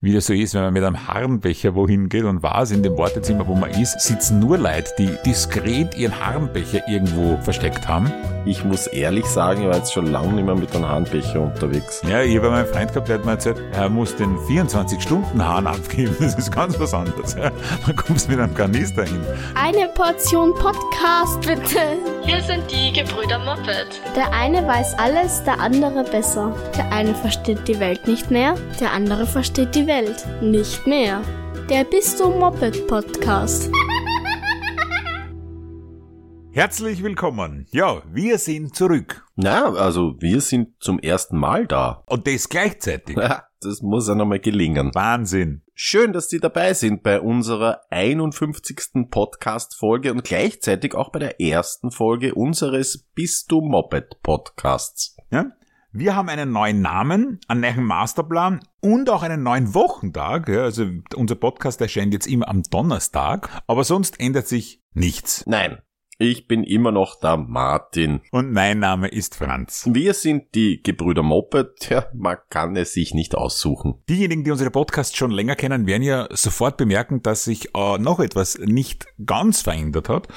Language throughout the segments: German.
wie das so ist, wenn man mit einem Harnbecher wohin geht und weiß, in dem Wartezimmer, wo man ist, sitzen nur Leute, die diskret ihren Harnbecher irgendwo versteckt haben. Ich muss ehrlich sagen, ich war jetzt schon lange nicht mehr mit einem Harnbecher unterwegs. Ja, ich habe meinen Freund gehabt, der hat mir erzählt, er muss den 24-Stunden-Hahn abgeben. Das ist ganz was anderes. Man kommt mit einem Kanister hin. Eine Portion Podcast, bitte. Hier sind die Gebrüder Moppet. Der eine weiß alles, der andere besser. Der eine versteht die Welt nicht mehr, der andere versteht die Welt nicht mehr. Der Bist du Moped Podcast. Herzlich willkommen. Ja, wir sind zurück. Na, also wir sind zum ersten Mal da. Und das gleichzeitig. Das muss ja nochmal gelingen. Wahnsinn. Schön, dass Sie dabei sind bei unserer 51. Podcast-Folge und gleichzeitig auch bei der ersten Folge unseres Bist du Moped Podcasts. Ja? Wir haben einen neuen Namen, einen neuen Masterplan und auch einen neuen Wochentag. Ja, also unser Podcast erscheint jetzt immer am Donnerstag, aber sonst ändert sich nichts. Nein, ich bin immer noch der Martin. Und mein Name ist Franz. Wir sind die Gebrüder Moped. Ja, man kann es sich nicht aussuchen. Diejenigen, die unsere Podcasts schon länger kennen, werden ja sofort bemerken, dass sich äh, noch etwas nicht ganz verändert hat.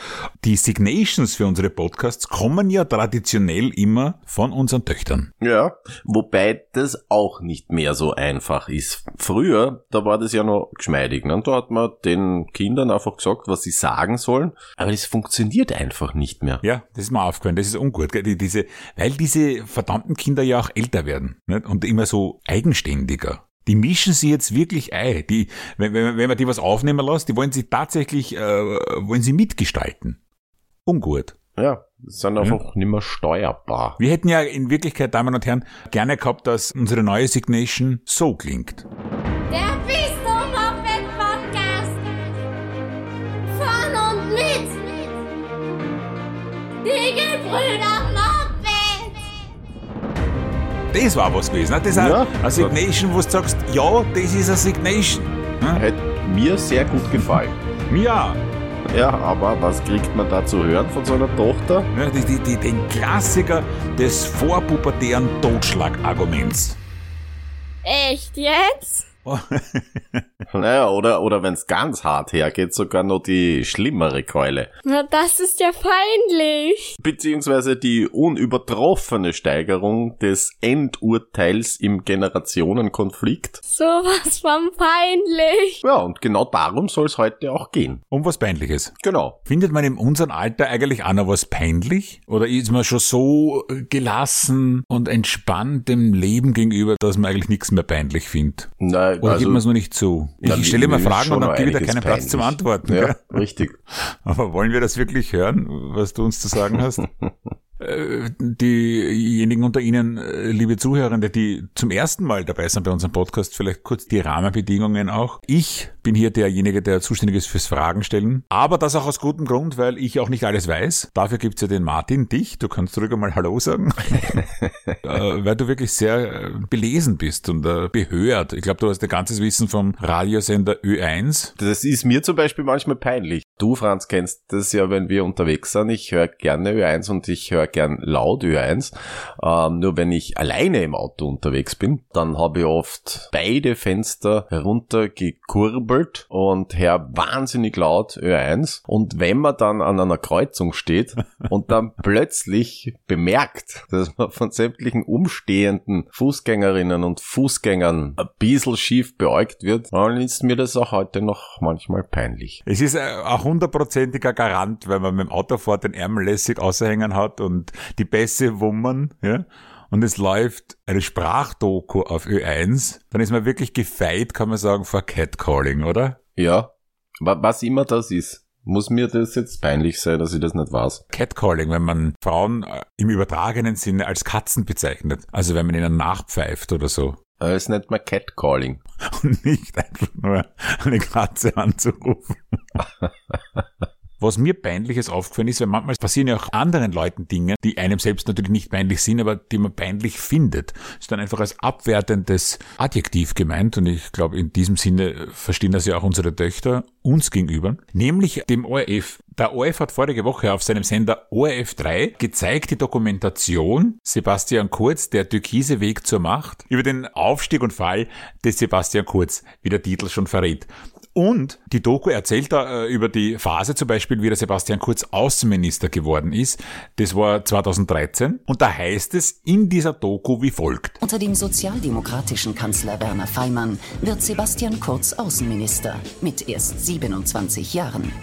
Die Signations für unsere Podcasts kommen ja traditionell immer von unseren Töchtern. Ja, wobei das auch nicht mehr so einfach ist. Früher, da war das ja noch geschmeidig. Ne? Da hat man den Kindern einfach gesagt, was sie sagen sollen. Aber das funktioniert einfach nicht mehr. Ja, das ist mir aufgefallen, das ist ungut. Gell? Die, diese, weil diese verdammten Kinder ja auch älter werden nicht? und immer so eigenständiger. Die mischen sie jetzt wirklich ein. Die, wenn, wenn, wenn man die was aufnehmen lässt, die wollen sie tatsächlich, äh, wollen sie mitgestalten. Ungut. Ja, sind einfach nicht mehr steuerbar. Wir hätten ja in Wirklichkeit, Damen und Herren, gerne gehabt, dass unsere neue Signation so klingt. Der Bist Das war was gewesen. ne? Das ist eine- Ja. eine Signation, wo du sagst, ja, das ist eine Signation. Hm? Hätte mir sehr gut gefallen. Ja, Ja, aber was kriegt man da zu hören von so einer Tochter? Ja, die, die, die, den Klassiker des vorpubertären Totschlagarguments. Echt jetzt? Naja, oder, oder wenn es ganz hart hergeht, sogar noch die schlimmere Keule. Na, das ist ja peinlich. Beziehungsweise die unübertroffene Steigerung des Endurteils im Generationenkonflikt. Sowas von peinlich. Ja, und genau darum soll es heute auch gehen. Um was Peinliches. Genau. Findet man in unserem Alter eigentlich auch noch was peinlich? Oder ist man schon so gelassen und entspannt dem Leben gegenüber, dass man eigentlich nichts mehr peinlich findet? Oder gibt man es nur nicht zu? Ich, ich stelle immer Fragen und dann gebe ich da keinen Platz zum. Antworten. Ja, gell? richtig. Aber wollen wir das wirklich hören, was du uns zu sagen hast? Äh, Diejenigen unter Ihnen, äh, liebe Zuhörende, die zum ersten Mal dabei sind bei unserem Podcast, vielleicht kurz die Rahmenbedingungen auch. Ich bin hier derjenige, der zuständig ist fürs Fragen stellen. Aber das auch aus gutem Grund, weil ich auch nicht alles weiß. Dafür gibt's ja den Martin, dich. Du kannst ruhig mal Hallo sagen. äh, weil du wirklich sehr äh, belesen bist und äh, behört. Ich glaube, du hast ein ganzes Wissen vom Radiosender Ö1. Das ist mir zum Beispiel manchmal peinlich. Du, Franz, kennst das ja, wenn wir unterwegs sind. Ich höre gerne Ö1 und ich höre gern laut Ö1. Ähm, nur wenn ich alleine im Auto unterwegs bin, dann habe ich oft beide Fenster heruntergekurbelt und höre wahnsinnig laut Ö1. Und wenn man dann an einer Kreuzung steht und dann plötzlich bemerkt, dass man von sämtlichen umstehenden Fußgängerinnen und Fußgängern ein bisschen schief beäugt wird, dann ist mir das auch heute noch manchmal peinlich. Es ist ein hundertprozentiger Garant, wenn man mit dem Auto fährt, den Ärmel lässig aushängen hat und die Bässe wummern, ja, und es läuft eine Sprachdoku auf Ö1, dann ist man wirklich gefeit, kann man sagen, vor Catcalling, oder? Ja, wa- was immer das ist. Muss mir das jetzt peinlich sein, dass ich das nicht weiß? Catcalling, wenn man Frauen äh, im übertragenen Sinne als Katzen bezeichnet. Also wenn man ihnen nachpfeift oder so. Äh, Es nennt man Catcalling. Und nicht einfach nur eine Katze anzurufen. Was mir peinliches aufgefallen ist, weil manchmal passieren ja auch anderen Leuten Dinge, die einem selbst natürlich nicht peinlich sind, aber die man peinlich findet. Ist dann einfach als abwertendes Adjektiv gemeint und ich glaube, in diesem Sinne verstehen das ja auch unsere Töchter. uns gegenüber, nämlich dem ORF. Der ORF hat vorige Woche auf seinem Sender ORF 3 gezeigt die Dokumentation Sebastian Kurz, der türkise Weg zur Macht, über den Aufstieg und Fall des Sebastian Kurz, wie der Titel schon verrät. Und die Doku erzählt da äh, über die Phase zum Beispiel, wie der Sebastian Kurz Außenminister geworden ist. Das war 2013. Und da heißt es in dieser Doku wie folgt. Unter dem sozialdemokratischen Kanzler Werner Feimann wird Sebastian Kurz Außenminister mit erst 27 Jahren.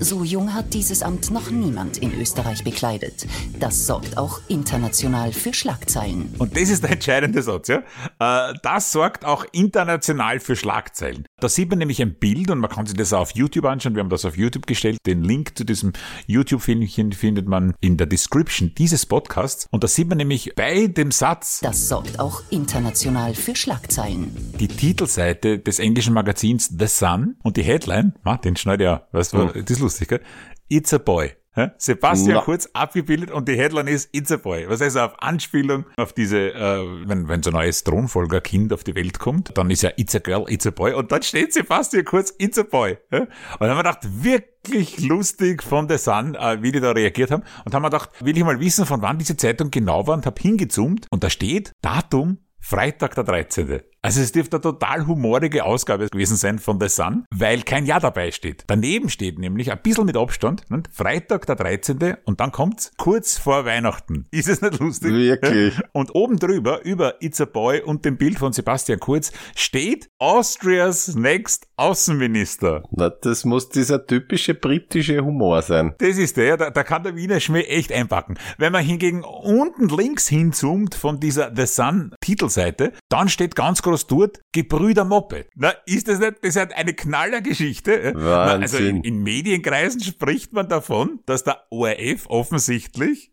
So jung hat dieses Amt noch niemand in Österreich bekleidet. Das sorgt auch international für Schlagzeilen. Und das ist der entscheidende Satz, ja. Äh, das sorgt auch international für Schlagzeilen. Da sieht man nämlich ein Bild und man kann sich das auch auf YouTube anschauen. Wir haben das auf YouTube gestellt. Den Link zu diesem YouTube-Filmchen findet man in der Description dieses Podcasts. Und da sieht man nämlich bei dem Satz. Das sorgt auch international für Schlagzeilen. Die Titelseite des englischen Magazins The Sun und die Headline, Martin schneid ja, weißt du, das ist lustig, gell? It's a boy. Sebastian Na. Kurz abgebildet und die Headline ist It's a Boy. Was heißt auf Anspielung auf diese, äh, wenn, wenn so ein neues Thronfolgerkind auf die Welt kommt, dann ist ja It's a Girl, It's a Boy und dann steht Sebastian Kurz It's a Boy. Und dann haben wir gedacht, wirklich lustig von The Sun, äh, wie die da reagiert haben und haben wir gedacht, will ich mal wissen, von wann diese Zeitung genau war und habe hingezoomt und da steht Datum Freitag der 13. Also es dürfte eine total humorige Ausgabe gewesen sein von The Sun, weil kein Jahr dabei steht. Daneben steht nämlich ein bisschen mit Abstand, ne? Freitag der 13. und dann kommt's kurz vor Weihnachten. Ist es nicht lustig? Wirklich. Und oben drüber, über It's a Boy und dem Bild von Sebastian Kurz, steht Austrias Next Außenminister. Na, das muss dieser typische britische Humor sein. Das ist der, da, da kann der Wiener Schmäh echt einpacken. Wenn man hingegen unten links hinzoomt von dieser The Sun Titelseite, dann steht ganz groß dort, Gebrüder Moppe. Na, ist das nicht, das ist halt eine Knallergeschichte. Wahnsinn. Also in, in Medienkreisen spricht man davon, dass der ORF offensichtlich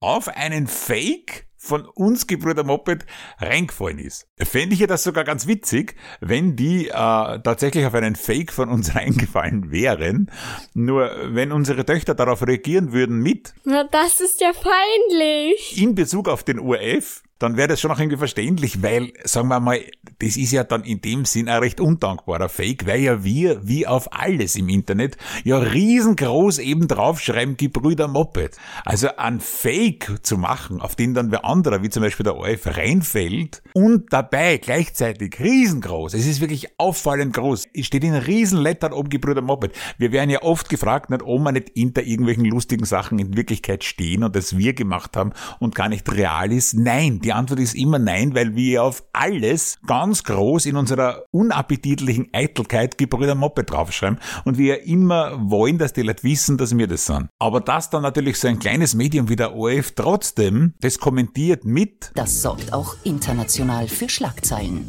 auf einen Fake von uns Gebrüder Moped reingefallen ist. Fände ich ja das sogar ganz witzig, wenn die äh, tatsächlich auf einen Fake von uns reingefallen wären. Nur wenn unsere Töchter darauf reagieren würden mit. Na, das ist ja peinlich. In Bezug auf den URF, dann wäre das schon auch irgendwie verständlich, weil, sagen wir mal, das ist ja dann in dem Sinn ein recht undankbarer Fake, weil ja wir, wie auf alles im Internet, ja riesengroß eben draufschreiben, Gebrüder Moped. Also ein Fake zu machen, auf den dann wer anderer, wie zum Beispiel der ORF, reinfällt und dabei gleichzeitig riesengroß, es ist wirklich auffallend groß, es steht in Riesenlettern oben Gebrüder Moped. Wir werden ja oft gefragt, nicht, ob wir nicht hinter irgendwelchen lustigen Sachen in Wirklichkeit stehen und das wir gemacht haben und gar nicht real ist. Nein, die Antwort ist immer nein, weil wir auf alles ganz groß in unserer unappetitlichen Eitelkeit Gebrüder Moppe draufschreiben und wir immer wollen, dass die Leute wissen, dass wir das sind. Aber dass dann natürlich so ein kleines Medium wie der ORF trotzdem das kommentiert mit. Das sorgt auch international für Schlagzeilen.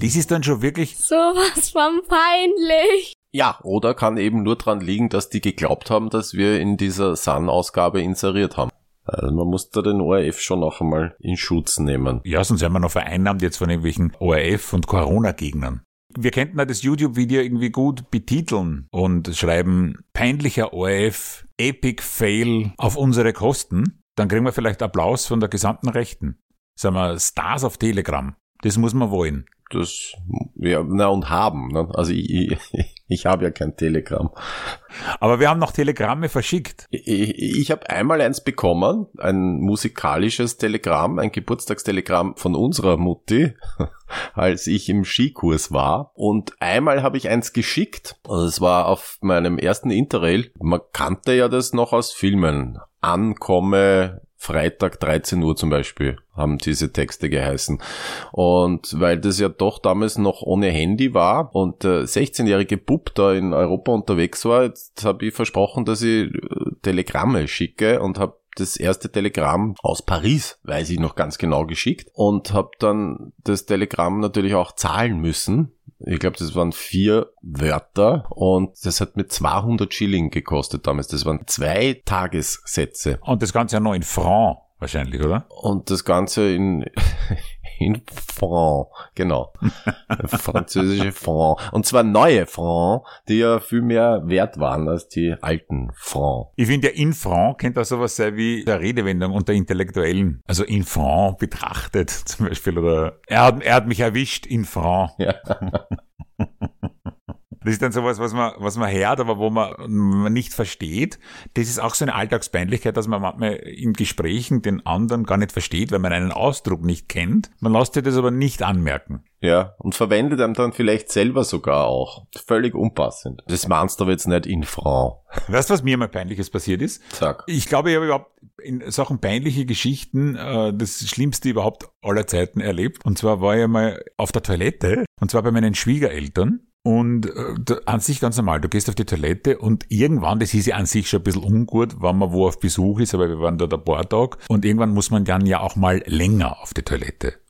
Das ist dann schon wirklich sowas von peinlich. Ja, oder kann eben nur dran liegen, dass die geglaubt haben, dass wir in dieser Sun-Ausgabe inseriert haben. Also man muss da den ORF schon noch einmal in Schutz nehmen. Ja, sonst werden wir noch vereinnahmt jetzt von irgendwelchen ORF und Corona-Gegnern. Wir könnten halt das YouTube-Video irgendwie gut betiteln und schreiben peinlicher ORF, Epic Fail auf unsere Kosten. Dann kriegen wir vielleicht Applaus von der gesamten Rechten. Sagen wir Stars auf Telegram. Das muss man wollen. Das, ja, na und haben. Ne? Also ich, ich, ich habe ja kein Telegram. Aber wir haben noch Telegramme verschickt. Ich, ich habe einmal eins bekommen, ein musikalisches Telegramm, ein Geburtstagstelegramm von unserer Mutti, als ich im Skikurs war. Und einmal habe ich eins geschickt. Also es war auf meinem ersten Interrail. Man kannte ja das noch aus Filmen. Ankomme Freitag 13 Uhr zum Beispiel haben diese Texte geheißen. Und weil das ja doch damals noch ohne Handy war und der 16-jährige Bub da in Europa unterwegs war, jetzt habe ich versprochen, dass ich äh, Telegramme schicke und habe das erste Telegramm aus Paris, weiß ich noch ganz genau, geschickt und habe dann das Telegramm natürlich auch zahlen müssen. Ich glaube, das waren vier Wörter und das hat mir 200 Schilling gekostet damals. Das waren zwei Tagessätze. Und das Ganze ja noch in Franc wahrscheinlich, oder? Und das Ganze in, in Franc, genau. Französische Franc. Und zwar neue Franc, die ja viel mehr wert waren als die alten Franc. Ich finde ja in Franc könnte auch sowas sein wie der Redewendung unter Intellektuellen. Also in Franc betrachtet zum Beispiel oder er hat, er hat mich erwischt in Franc. Ja. Das ist dann sowas, was man, was man hört, aber wo man, man nicht versteht. Das ist auch so eine Alltagspeinlichkeit, dass man manchmal in Gesprächen den anderen gar nicht versteht, weil man einen Ausdruck nicht kennt. Man lässt sich das aber nicht anmerken. Ja, und verwendet einem dann vielleicht selber sogar auch. Völlig unpassend. Das meinst du aber jetzt nicht in Franc. Weißt du, was mir mal peinliches passiert ist? Sag. Ich glaube, ich habe überhaupt in Sachen peinliche Geschichten äh, das Schlimmste überhaupt aller Zeiten erlebt. Und zwar war ich mal auf der Toilette, und zwar bei meinen Schwiegereltern. Und äh, an sich ganz normal, du gehst auf die Toilette und irgendwann, das ist ja an sich schon ein bisschen ungut, wenn man wo auf Besuch ist, aber wir waren da ein paar Tage und irgendwann muss man dann ja auch mal länger auf die Toilette.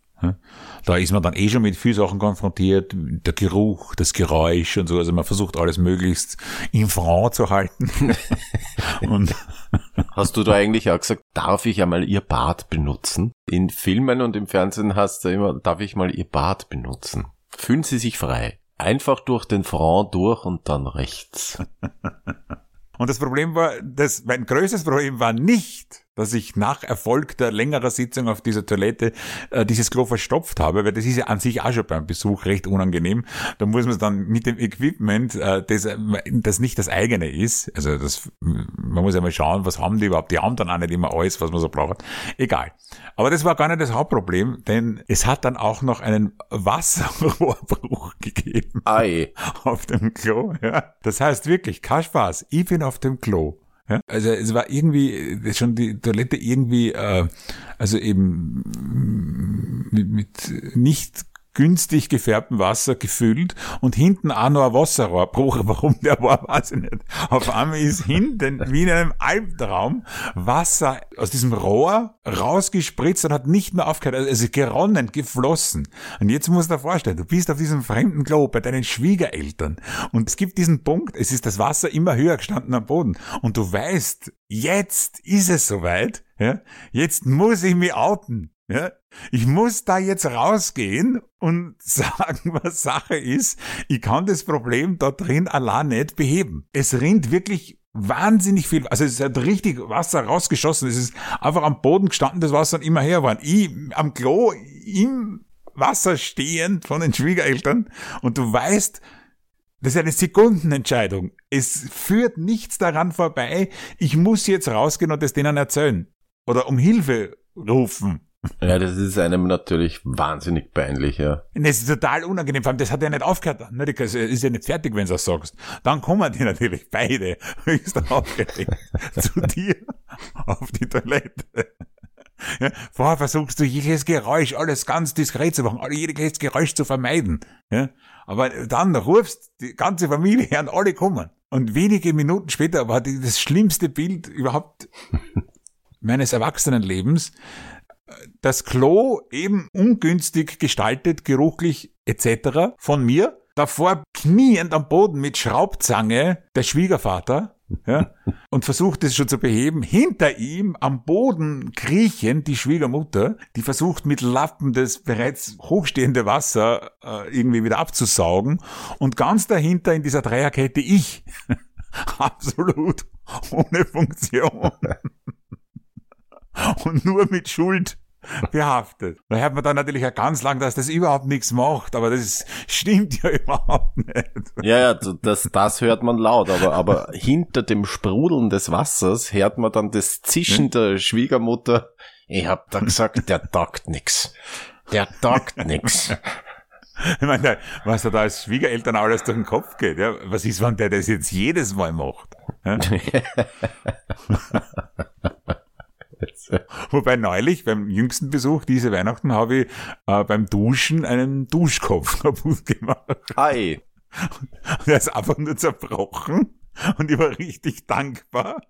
Da ist man dann eh schon mit vielen Sachen konfrontiert, der Geruch, das Geräusch und so. Also man versucht alles möglichst in Franc zu halten. und Hast du da eigentlich auch gesagt, darf ich einmal ihr Bad benutzen? In Filmen und im Fernsehen hast du immer, darf ich mal ihr Bad benutzen? Fühlen Sie sich frei. Einfach durch den Franc durch und dann rechts. Und das Problem war, das, mein größtes Problem war nicht, dass ich nach erfolgter längerer Sitzung auf dieser Toilette äh, dieses Klo verstopft habe, weil das ist ja an sich auch schon beim Besuch recht unangenehm. Da muss man dann mit dem Equipment, äh, das, äh, das nicht das eigene ist, also das, man muss ja mal schauen, was haben die überhaupt, die haben dann auch nicht immer alles, was man so braucht. Egal. Aber das war gar nicht das Hauptproblem, denn es hat dann auch noch einen Wasserrohrbruch gegeben. Ei. Auf dem Klo, ja. Das heißt wirklich, kein Spaß, ich bin auf dem Klo. Ja? Also es war irgendwie schon die Toilette irgendwie, äh, also eben mit, mit nicht günstig gefärbtem Wasser gefüllt und hinten auch noch ein Wasserrohrbruch. Warum der war, weiß ich nicht. Auf einmal ist hinten, wie in einem Albtraum, Wasser aus diesem Rohr rausgespritzt und hat nicht mehr aufgehört. Also geronnen, geflossen. Und jetzt musst du dir vorstellen, du bist auf diesem fremden Klo bei deinen Schwiegereltern und es gibt diesen Punkt, es ist das Wasser immer höher gestanden am Boden und du weißt, jetzt ist es soweit, ja, jetzt muss ich mich outen. Ja, ich muss da jetzt rausgehen und sagen, was Sache ist. Ich kann das Problem da drin allein nicht beheben. Es rinnt wirklich wahnsinnig viel, also es hat richtig Wasser rausgeschossen. Es ist einfach am Boden gestanden, das Wasser immer her war. Ich am Klo im Wasser stehend von den Schwiegereltern und du weißt, das ist eine Sekundenentscheidung. Es führt nichts daran vorbei. Ich muss jetzt rausgehen und das denen erzählen. Oder um Hilfe rufen. Ja, das ist einem natürlich wahnsinnig peinlich, ja. Das ist total unangenehm, vor allem das hat ja nicht aufgehört. Ne? Das ist ja nicht fertig, wenn du das sagst. Dann kommen die natürlich beide höchst aufgeregt zu dir auf die Toilette. Ja, vorher versuchst du jedes Geräusch, alles ganz diskret zu machen, jedes Geräusch zu vermeiden. Ja, aber dann rufst die ganze Familie her und alle kommen. Und wenige Minuten später war das schlimmste Bild überhaupt meines Erwachsenenlebens das Klo eben ungünstig gestaltet, geruchlich etc. von mir. Davor kniend am Boden mit Schraubzange der Schwiegervater ja, und versucht es schon zu beheben. Hinter ihm am Boden kriechend die Schwiegermutter, die versucht mit Lappen das bereits hochstehende Wasser äh, irgendwie wieder abzusaugen. Und ganz dahinter in dieser Dreierkette ich. Absolut ohne Funktion und nur mit Schuld behaftet. Da hört man dann natürlich auch ganz lang, dass das überhaupt nichts macht, aber das stimmt ja überhaupt nicht. Ja, ja, das, das hört man laut, aber, aber hinter dem Sprudeln des Wassers hört man dann das Zischen der Schwiegermutter. Ich hab da gesagt, der taugt nix. Der taugt nix. Ich meine, was da als Schwiegereltern alles durch den Kopf geht, ja? Was ist, wenn der das jetzt jedes Mal macht? Ja? Wobei neulich beim jüngsten Besuch diese Weihnachten habe ich äh, beim Duschen einen Duschkopf kaputt gemacht. Ei. Der ist einfach nur zerbrochen und ich war richtig dankbar,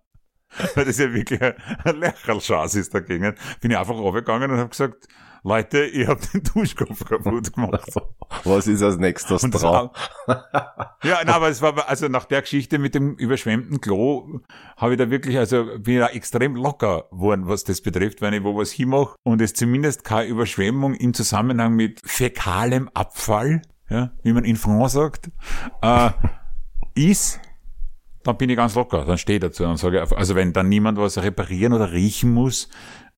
weil das ja wirklich ein Lächerlschatz ist dagegen. Bin ich einfach runtergegangen und habe gesagt, Leute, ich habe den Duschkopf kaputt gemacht. Was ist als nächstes dran? ja, na, aber es war, also nach der Geschichte mit dem überschwemmten Klo, habe ich da wirklich, also bin da extrem locker geworden, was das betrifft, wenn ich wo was hinmache und es zumindest keine Überschwemmung im Zusammenhang mit fäkalem Abfall, ja, wie man in France sagt, äh, ist, dann bin ich ganz locker, dann stehe ich dazu und sage, also wenn dann niemand was reparieren oder riechen muss,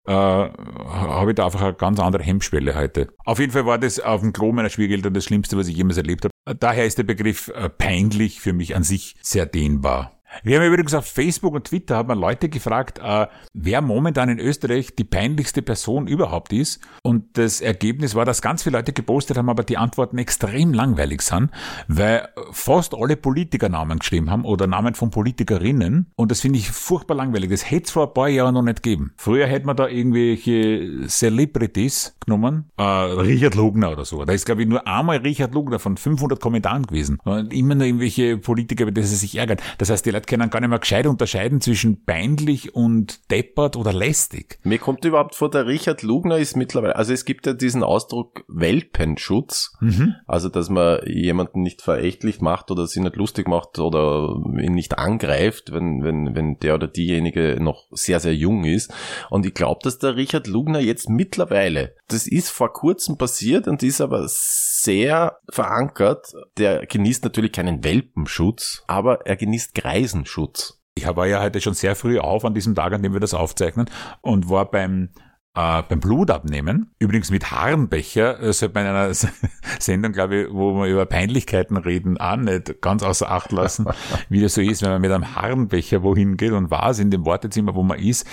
äh, habe ich da einfach eine ganz andere Hemmschwelle heute. Auf jeden Fall war das auf dem Klo meiner Schwiegereltern das Schlimmste, was ich jemals erlebt habe. Daher ist der Begriff äh, peinlich für mich an sich sehr dehnbar. Wir haben übrigens auf Facebook und Twitter haben wir Leute gefragt, äh, wer momentan in Österreich die peinlichste Person überhaupt ist. Und das Ergebnis war, dass ganz viele Leute gepostet haben, aber die Antworten extrem langweilig sind, weil fast alle Politikernamen geschrieben haben oder Namen von Politikerinnen. Und das finde ich furchtbar langweilig. Das hätte es vor ein paar Jahren noch nicht gegeben. Früher hätte man da irgendwelche Celebrities genommen, äh, Richard Lugner oder so. Da ist, glaube ich, nur einmal Richard Lugner von 500 Kommentaren gewesen. Und immer nur irgendwelche Politiker, über die sie sich ärgern. Das heißt, die Leute können gar nicht mehr gescheit unterscheiden zwischen peinlich und deppert oder lästig. Mir kommt überhaupt vor, der Richard Lugner ist mittlerweile, also es gibt ja diesen Ausdruck Welpenschutz, mhm. also dass man jemanden nicht verächtlich macht oder sie nicht lustig macht oder ihn nicht angreift, wenn, wenn, wenn der oder diejenige noch sehr, sehr jung ist. Und ich glaube, dass der Richard Lugner jetzt mittlerweile, das ist vor kurzem passiert und ist aber sehr verankert. Der genießt natürlich keinen Welpenschutz, aber er genießt Greisenschutz. Ich war ja heute schon sehr früh auf an diesem Tag, an dem wir das aufzeichnen und war beim äh, beim Blutabnehmen, übrigens mit Harnbecher, äh, sollte man in einer Sendung, glaube ich, wo wir über Peinlichkeiten reden, auch nicht ganz außer Acht lassen, wie das so ist, wenn man mit einem Harnbecher wohin geht und was in dem Wartezimmer, wo man ist,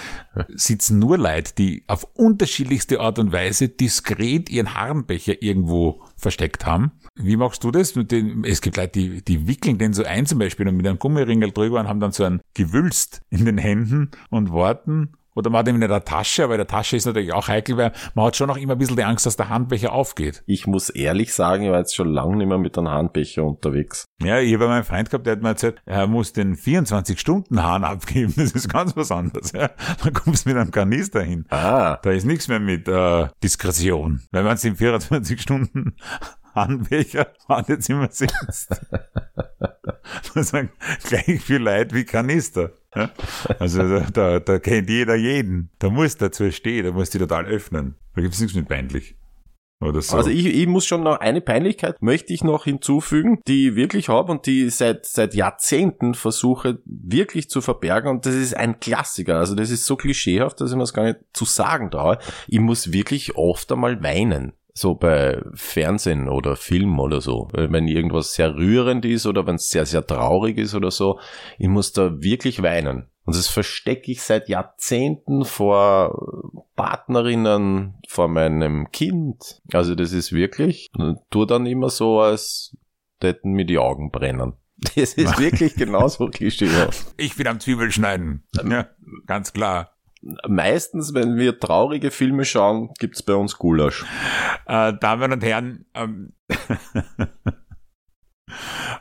sitzen nur Leute, die auf unterschiedlichste Art und Weise diskret ihren Harnbecher irgendwo versteckt haben. Wie machst du das? Es gibt Leute, die, die wickeln den so ein zum Beispiel und mit einem Gummiringel drüber und haben dann so ein Gewülst in den Händen und warten oder man hat ihn in der Tasche, aber in der Tasche ist natürlich auch heikel, weil man hat schon noch immer ein bisschen die Angst, dass der Handbecher aufgeht. Ich muss ehrlich sagen, ich war jetzt schon lange nicht mehr mit einem Handbecher unterwegs. Ja, ich habe meinen Freund gehabt, der hat mir erzählt, er muss den 24-Stunden-Hahn abgeben. Das ist ganz was anderes. Ja. Da kommst du mit einem Kanister hin. Ah. Da ist nichts mehr mit äh, Diskretion. Weil man es in 24 Stunden Handbecher Wartezimmer sitzt. Man sagt, gleich viel Leid wie Kanister. Also da, da, kennt jeder jeden. Da muss dazu stehen, da muss die total öffnen. Da gibt es nichts mit peinlich. So. Also ich, ich muss schon noch eine Peinlichkeit möchte ich noch hinzufügen, die ich wirklich habe und die seit seit Jahrzehnten versuche wirklich zu verbergen und das ist ein Klassiker. Also das ist so klischeehaft, dass ich mir das gar nicht zu sagen traue. Ich muss wirklich oft einmal weinen so bei Fernsehen oder Film oder so, wenn irgendwas sehr rührend ist oder wenn es sehr, sehr traurig ist oder so, ich muss da wirklich weinen. Und das verstecke ich seit Jahrzehnten vor Partnerinnen, vor meinem Kind. Also das ist wirklich, tu dann immer so, als hätten mir die Augen brennen. Das ist wirklich genauso klischeehaft. Ich will am Zwiebel schneiden. Ja, ganz klar meistens, wenn wir traurige Filme schauen, gibt's bei uns Gulasch. Äh, Damen und Herren, ähm,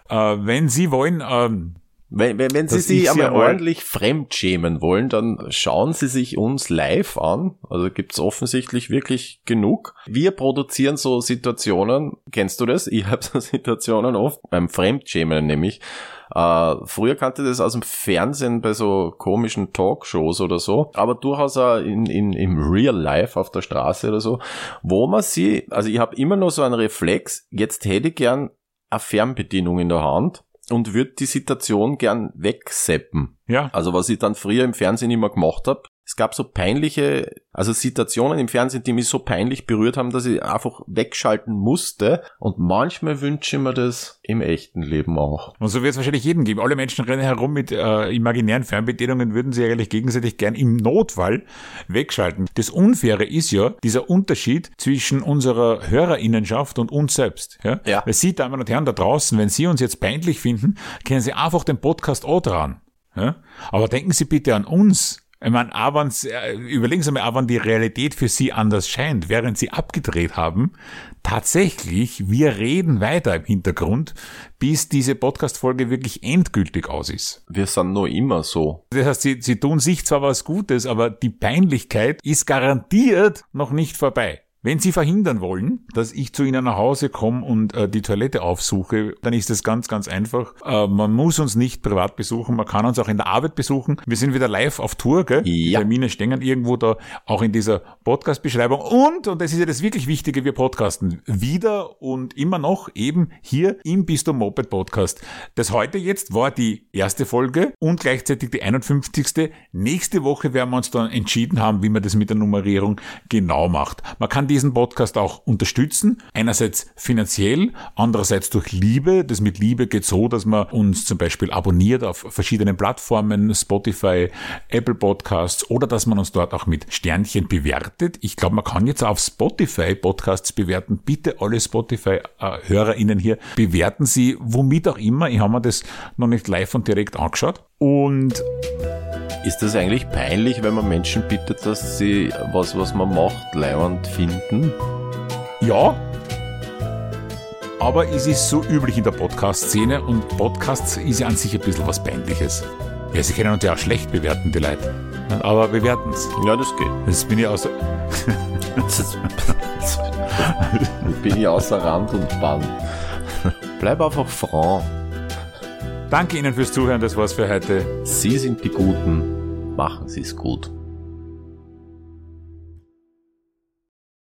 äh, wenn Sie wollen, ähm, wenn, wenn, wenn Sie sich einmal ordentlich fremdschämen wollen, dann schauen Sie sich uns live an. Also gibt's offensichtlich wirklich genug. Wir produzieren so Situationen, kennst du das? Ich habe so Situationen oft beim Fremdschämen nämlich. Äh, früher kannte das aus dem Fernsehen bei so komischen Talkshows oder so, aber durchaus auch in, in, im Real Life auf der Straße oder so, wo man sie, also ich habe immer noch so einen Reflex, jetzt hätte ich gern eine Fernbedienung in der Hand und würde die Situation gern wegseppen. Ja. Also was ich dann früher im Fernsehen immer gemacht habe, es gab so peinliche, also Situationen im Fernsehen, die mich so peinlich berührt haben, dass ich einfach wegschalten musste. Und manchmal wünsche ich mir das im echten Leben auch. Und so wird es wahrscheinlich jeden geben. Alle Menschen rennen herum mit äh, imaginären Fernbedienungen, würden sie eigentlich gegenseitig gern im Notfall wegschalten. Das Unfaire ist ja dieser Unterschied zwischen unserer Hörerinnenschaft und uns selbst. Ja? Ja. Weil Sie, Damen und Herren da draußen, wenn Sie uns jetzt peinlich finden, können Sie einfach den Podcast auch dran. Ja? Aber denken Sie bitte an uns, ich meine, aber äh, überlegen Sie mal, aber die Realität für Sie anders scheint, während Sie abgedreht haben, tatsächlich, wir reden weiter im Hintergrund, bis diese Podcast-Folge wirklich endgültig aus ist. Wir sind nur immer so. Das heißt, Sie, Sie tun sich zwar was Gutes, aber die Peinlichkeit ist garantiert noch nicht vorbei. Wenn Sie verhindern wollen, dass ich zu Ihnen nach Hause komme und äh, die Toilette aufsuche, dann ist es ganz, ganz einfach. Äh, man muss uns nicht privat besuchen, man kann uns auch in der Arbeit besuchen. Wir sind wieder live auf Tour, gell? Ja. Termine stehen irgendwo da, auch in dieser Podcast-Beschreibung. Und, und das ist ja das wirklich Wichtige, wir podcasten wieder und immer noch eben hier im Bistum Moped Podcast. Das heute jetzt war die erste Folge und gleichzeitig die 51. Nächste Woche werden wir uns dann entschieden haben, wie man das mit der Nummerierung genau macht. Man kann diesen Podcast auch unterstützen. Einerseits finanziell, andererseits durch Liebe. Das mit Liebe geht so, dass man uns zum Beispiel abonniert auf verschiedenen Plattformen, Spotify, Apple Podcasts oder dass man uns dort auch mit Sternchen bewertet. Ich glaube, man kann jetzt auf Spotify Podcasts bewerten. Bitte alle Spotify-HörerInnen hier bewerten Sie, womit auch immer. Ich habe mir das noch nicht live und direkt angeschaut. Und ist das eigentlich peinlich, wenn man Menschen bittet, dass sie was, was man macht, leibend finden? Ja, aber es ist so üblich in der Podcast-Szene und Podcasts ist ja an sich ein bisschen was Peinliches. Ja, sie können uns ja auch schlecht bewerten, die Leute. Aber bewerten es. Ja, das geht. Das bin ich außer. bin ich außer Rand und Band. Bleib einfach franc. Danke Ihnen fürs Zuhören, das war's für heute. Sie sind die Guten, machen Sie es gut.